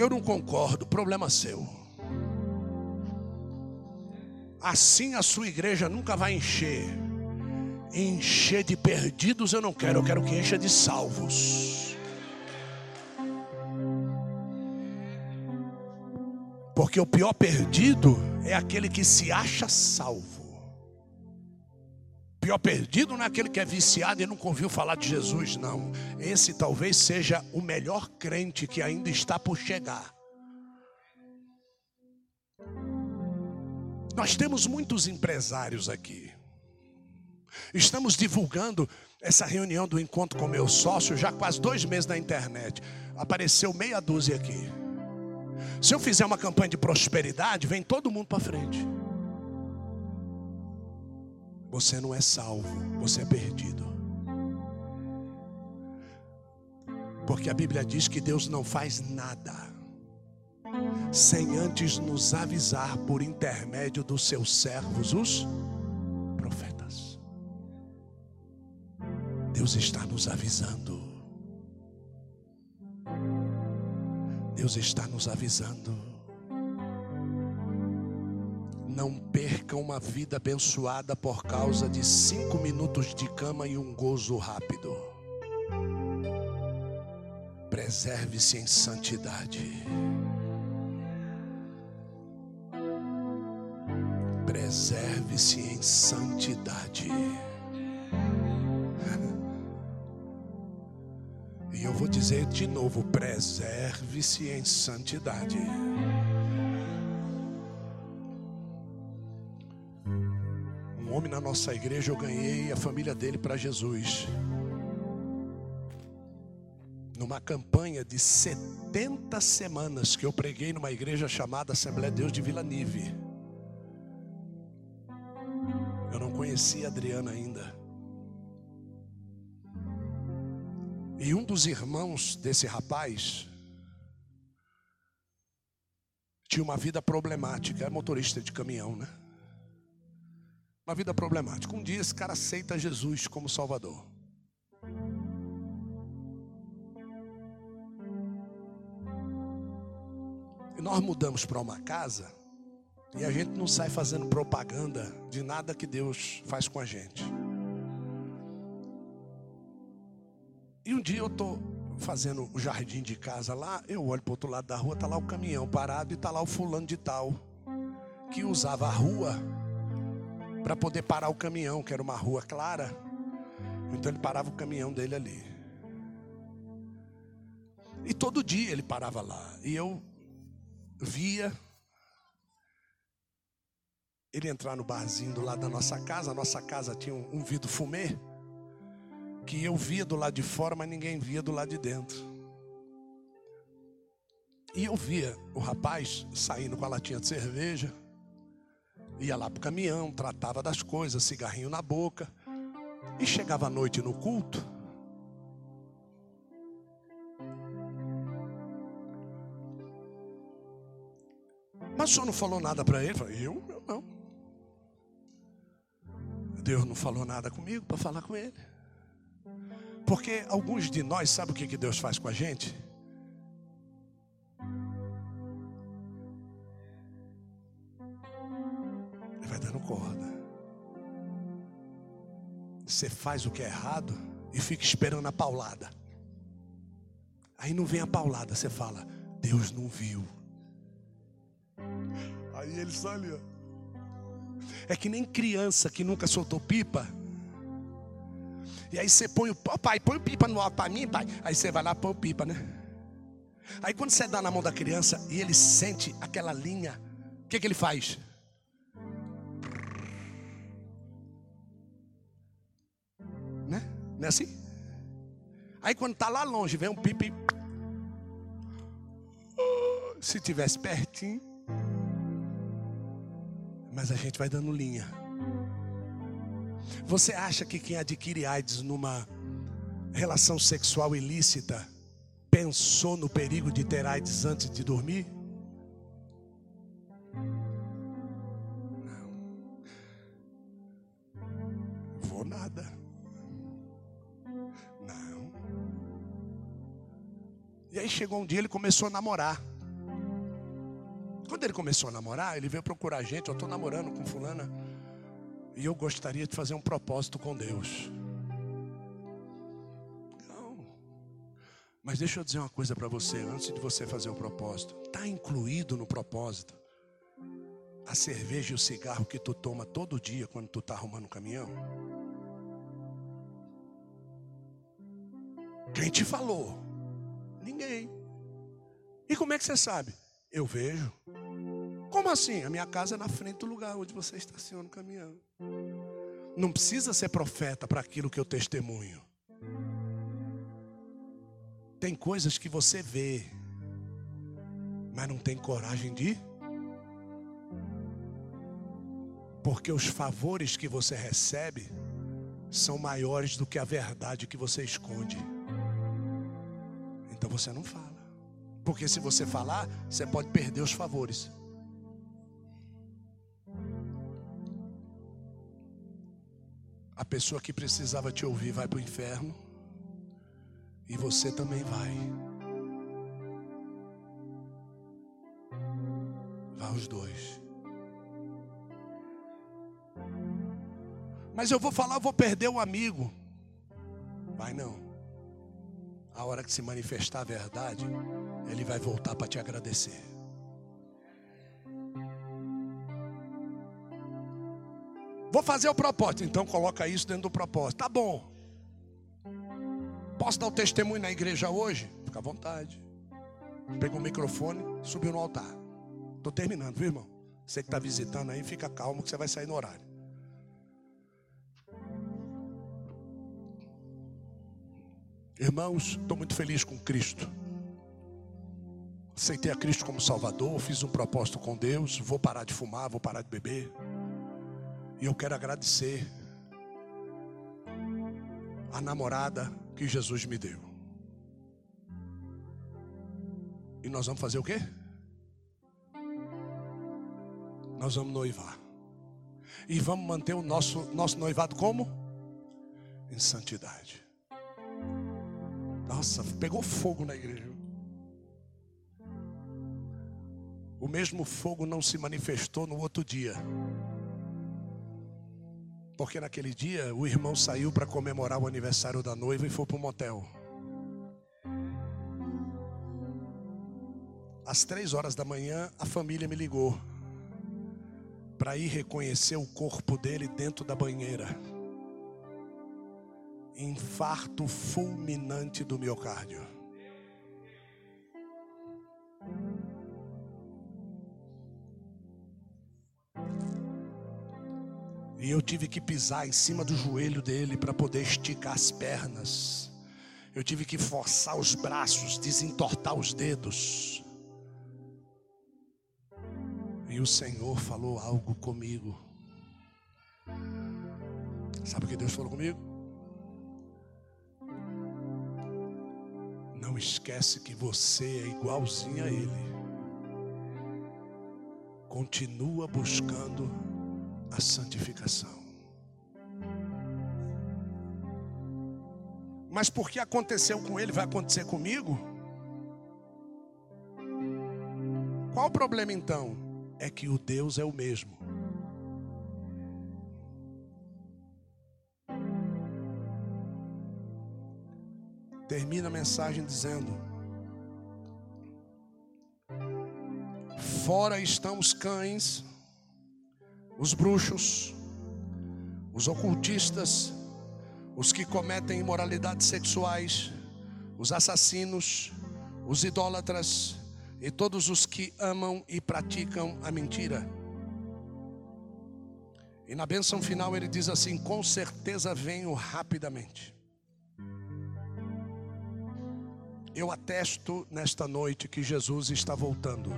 Eu não concordo, problema seu. Assim a sua igreja nunca vai encher. Encher de perdidos eu não quero, eu quero que encha de salvos. Porque o pior perdido é aquele que se acha salvo. Pior perdido não é aquele que é viciado e nunca ouviu falar de Jesus, não. Esse talvez seja o melhor crente que ainda está por chegar. Nós temos muitos empresários aqui. Estamos divulgando essa reunião do encontro com meu sócio já quase dois meses na internet. Apareceu meia dúzia aqui. Se eu fizer uma campanha de prosperidade, vem todo mundo para frente. Você não é salvo, você é perdido. Porque a Bíblia diz que Deus não faz nada sem antes nos avisar por intermédio dos seus servos, os profetas. Deus está nos avisando. Deus está nos avisando. Não perca uma vida abençoada por causa de cinco minutos de cama e um gozo rápido. Preserve-se em santidade. Preserve-se em santidade. E eu vou dizer de novo: preserve-se em santidade. Na nossa igreja, eu ganhei a família dele para Jesus. Numa campanha de 70 semanas que eu preguei numa igreja chamada Assembleia de Deus de Vila Nive. Eu não conhecia Adriana ainda. E um dos irmãos desse rapaz tinha uma vida problemática, era motorista de caminhão, né? Uma vida problemática. Um dia esse cara aceita Jesus como Salvador. E nós mudamos para uma casa e a gente não sai fazendo propaganda de nada que Deus faz com a gente. E um dia eu estou fazendo o jardim de casa lá, eu olho para outro lado da rua, está lá o caminhão parado e está lá o fulano de tal, que usava a rua para poder parar o caminhão, que era uma rua clara. Então ele parava o caminhão dele ali. E todo dia ele parava lá. E eu via ele entrar no barzinho do lado da nossa casa. A nossa casa tinha um, um vidro fumê que eu via do lado de fora, mas ninguém via do lado de dentro. E eu via o rapaz saindo com a latinha de cerveja, ia lá para o caminhão, tratava das coisas, cigarrinho na boca, e chegava à noite no culto. Mas o senhor não falou nada para ele? Eu, eu não. Deus não falou nada comigo para falar com ele. Porque alguns de nós, sabe o que Deus faz com a gente? Vai dando corda. Você faz o que é errado e fica esperando a paulada. Aí não vem a paulada, você fala, Deus não viu. Aí ele só ali, ó. É que nem criança que nunca soltou pipa e aí você põe o pai, põe o pipa no alto para mim, pai. Aí você vai lá põe o pipa, né? Aí quando você dá na mão da criança e ele sente aquela linha, o que, que ele faz? Não é assim? Aí quando está lá longe, vem um pipi. Se tivesse pertinho. Mas a gente vai dando linha. Você acha que quem adquire AIDS numa relação sexual ilícita pensou no perigo de ter AIDS antes de dormir? Não. Vou nada. E aí chegou um dia ele começou a namorar. Quando ele começou a namorar, ele veio procurar a gente. Eu estou namorando com fulana. E eu gostaria de fazer um propósito com Deus. Não. Mas deixa eu dizer uma coisa para você, antes de você fazer o propósito. Está incluído no propósito a cerveja e o cigarro que tu toma todo dia quando tu está arrumando o caminhão? Quem te falou? Ninguém. E como é que você sabe? Eu vejo. Como assim? A minha casa é na frente do lugar onde você estaciona o caminhão. Não precisa ser profeta para aquilo que eu testemunho. Tem coisas que você vê, mas não tem coragem de. Porque os favores que você recebe são maiores do que a verdade que você esconde. Então você não fala. Porque se você falar, você pode perder os favores. A pessoa que precisava te ouvir vai para o inferno. E você também vai. Vai os dois. Mas eu vou falar, eu vou perder o amigo. Vai não. A hora que se manifestar a verdade, ele vai voltar para te agradecer. Vou fazer o propósito. Então coloca isso dentro do propósito. Tá bom. Posso dar o testemunho na igreja hoje? Fica à vontade. Pegou o microfone, subiu no altar. Estou terminando, viu, irmão? Você que está visitando aí, fica calmo que você vai sair no horário. Irmãos, estou muito feliz com Cristo. Aceitei a Cristo como Salvador, fiz um propósito com Deus, vou parar de fumar, vou parar de beber. E eu quero agradecer a namorada que Jesus me deu. E nós vamos fazer o quê? nós vamos noivar. E vamos manter o nosso, nosso noivado como? Em santidade. Nossa, pegou fogo na igreja. O mesmo fogo não se manifestou no outro dia. Porque naquele dia o irmão saiu para comemorar o aniversário da noiva e foi para um motel. Às três horas da manhã, a família me ligou para ir reconhecer o corpo dele dentro da banheira. Infarto fulminante do miocárdio. E eu tive que pisar em cima do joelho dele para poder esticar as pernas. Eu tive que forçar os braços, desentortar os dedos. E o Senhor falou algo comigo. Sabe o que Deus falou comigo? Não esquece que você é igualzinho a Ele. Continua buscando a santificação. Mas porque aconteceu com ele, vai acontecer comigo? Qual o problema então? é que o Deus é o mesmo. Termina a mensagem dizendo: Fora estão os cães, os bruxos, os ocultistas, os que cometem imoralidades sexuais, os assassinos, os idólatras, e todos os que amam e praticam a mentira. E na bênção final ele diz assim: Com certeza venho rapidamente. Eu atesto nesta noite que Jesus está voltando.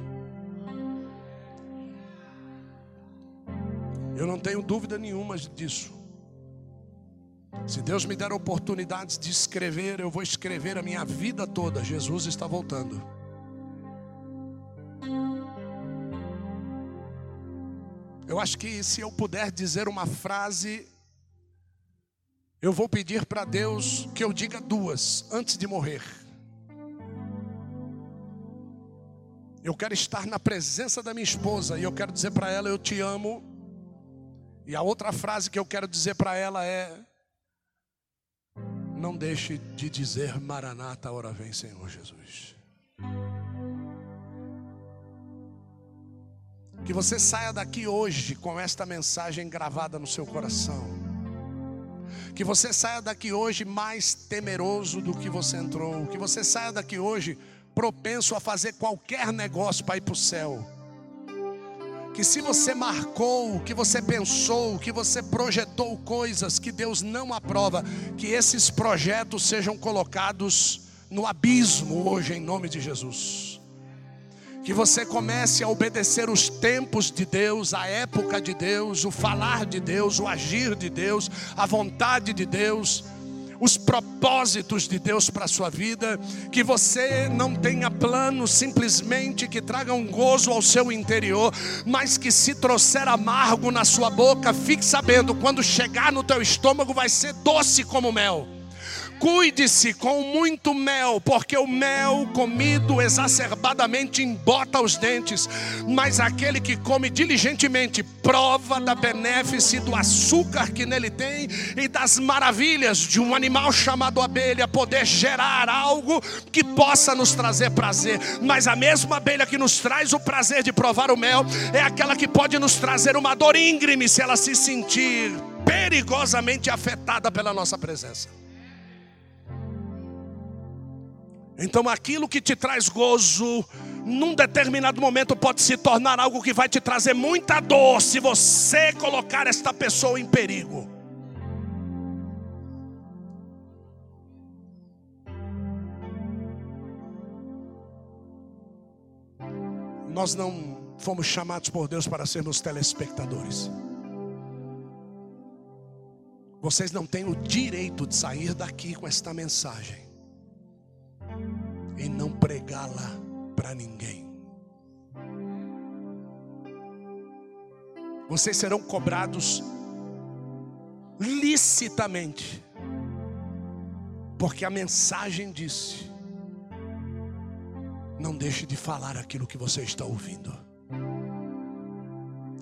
Eu não tenho dúvida nenhuma disso. Se Deus me der oportunidades de escrever, eu vou escrever a minha vida toda. Jesus está voltando. Eu acho que se eu puder dizer uma frase, eu vou pedir para Deus que eu diga duas antes de morrer. Eu quero estar na presença da minha esposa e eu quero dizer para ela: Eu te amo. E a outra frase que eu quero dizer para ela é: Não deixe de dizer Maranata, a hora vem, Senhor Jesus. Que você saia daqui hoje com esta mensagem gravada no seu coração. Que você saia daqui hoje mais temeroso do que você entrou. Que você saia daqui hoje propenso a fazer qualquer negócio para ir para o céu. Que se você marcou, que você pensou, que você projetou coisas que Deus não aprova, que esses projetos sejam colocados no abismo hoje, em nome de Jesus. Que você comece a obedecer os tempos de Deus, a época de Deus, o falar de Deus, o agir de Deus, a vontade de Deus, os propósitos de Deus para a sua vida. Que você não tenha planos simplesmente que tragam gozo ao seu interior, mas que se trouxer amargo na sua boca, fique sabendo, quando chegar no teu estômago vai ser doce como mel. Cuide-se com muito mel, porque o mel comido exacerbadamente embota os dentes, mas aquele que come diligentemente prova da benéfice do açúcar que nele tem e das maravilhas de um animal chamado abelha poder gerar algo que possa nos trazer prazer. Mas a mesma abelha que nos traz o prazer de provar o mel é aquela que pode nos trazer uma dor íngreme se ela se sentir perigosamente afetada pela nossa presença. Então aquilo que te traz gozo, num determinado momento pode se tornar algo que vai te trazer muita dor se você colocar esta pessoa em perigo. Nós não fomos chamados por Deus para sermos telespectadores. Vocês não têm o direito de sair daqui com esta mensagem não pregá-la para ninguém. vocês serão cobrados licitamente, porque a mensagem disse: não deixe de falar aquilo que você está ouvindo.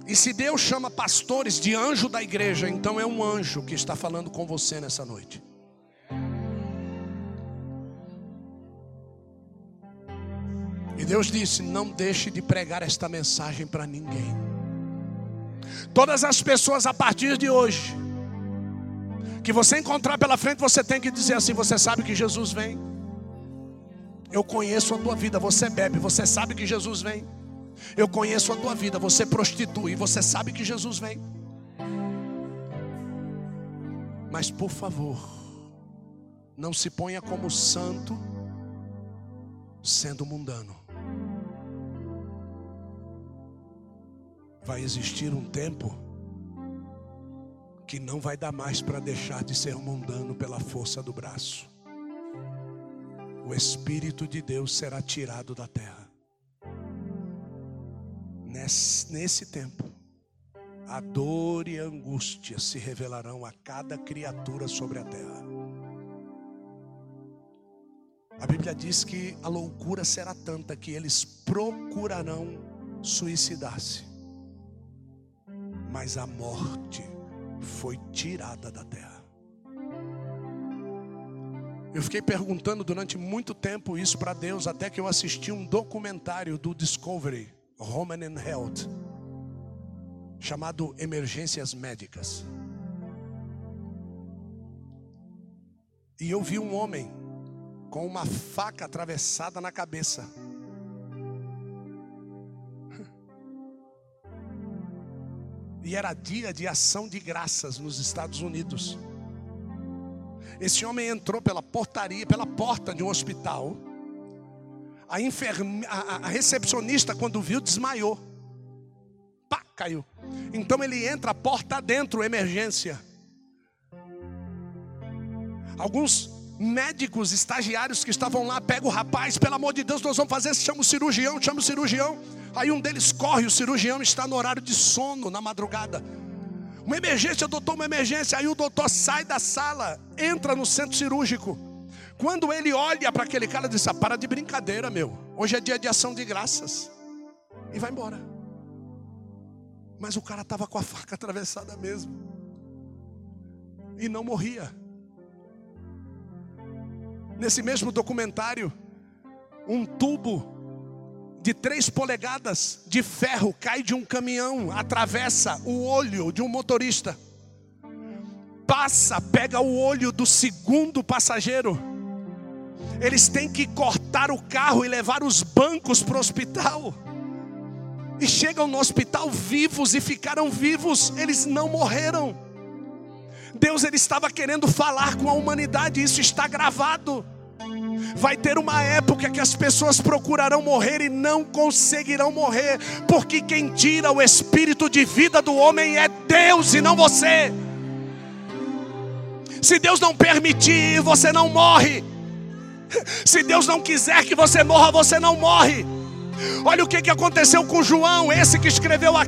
E se Deus chama pastores de anjo da igreja, então é um anjo que está falando com você nessa noite. Deus disse: Não deixe de pregar esta mensagem para ninguém. Todas as pessoas a partir de hoje, que você encontrar pela frente, você tem que dizer assim: Você sabe que Jesus vem. Eu conheço a tua vida, você bebe, você sabe que Jesus vem. Eu conheço a tua vida, você prostitui, você sabe que Jesus vem. Mas por favor, não se ponha como santo sendo mundano. Vai existir um tempo que não vai dar mais para deixar de ser mundano pela força do braço. O Espírito de Deus será tirado da terra. Nesse, nesse tempo, a dor e a angústia se revelarão a cada criatura sobre a terra. A Bíblia diz que a loucura será tanta que eles procurarão suicidar-se, mas a morte foi tirada da terra. Eu fiquei perguntando durante muito tempo isso para Deus, até que eu assisti um documentário do Discovery Roman and Health, chamado Emergências Médicas. E eu vi um homem com uma faca atravessada na cabeça. E era dia de ação de graças nos Estados Unidos. Esse homem entrou pela portaria, pela porta de um hospital a, enferme... a, a recepcionista, quando viu, desmaiou. Pá, caiu. Então ele entra, porta dentro, emergência. Alguns médicos, estagiários que estavam lá, pega o rapaz, pelo amor de Deus, nós vamos fazer, chama o cirurgião, chama o cirurgião. Aí um deles corre, o cirurgião está no horário de sono, na madrugada. Uma emergência, doutor, uma emergência. Aí o doutor sai da sala, entra no centro cirúrgico. Quando ele olha para aquele cara, diz: ah, Para de brincadeira, meu. Hoje é dia de ação de graças. E vai embora. Mas o cara estava com a faca atravessada mesmo. E não morria. Nesse mesmo documentário, um tubo de três polegadas de ferro cai de um caminhão, atravessa o olho de um motorista, passa, pega o olho do segundo passageiro eles têm que cortar o carro e levar os bancos para o hospital. E chegam no hospital vivos e ficaram vivos, eles não morreram. Deus ele estava querendo falar com a humanidade, isso está gravado. Vai ter uma época que as pessoas procurarão morrer e não conseguirão morrer, porque quem tira o espírito de vida do homem é Deus e não você. Se Deus não permitir, você não morre. Se Deus não quiser que você morra, você não morre. Olha o que, aconteceu com João, esse que escreveu a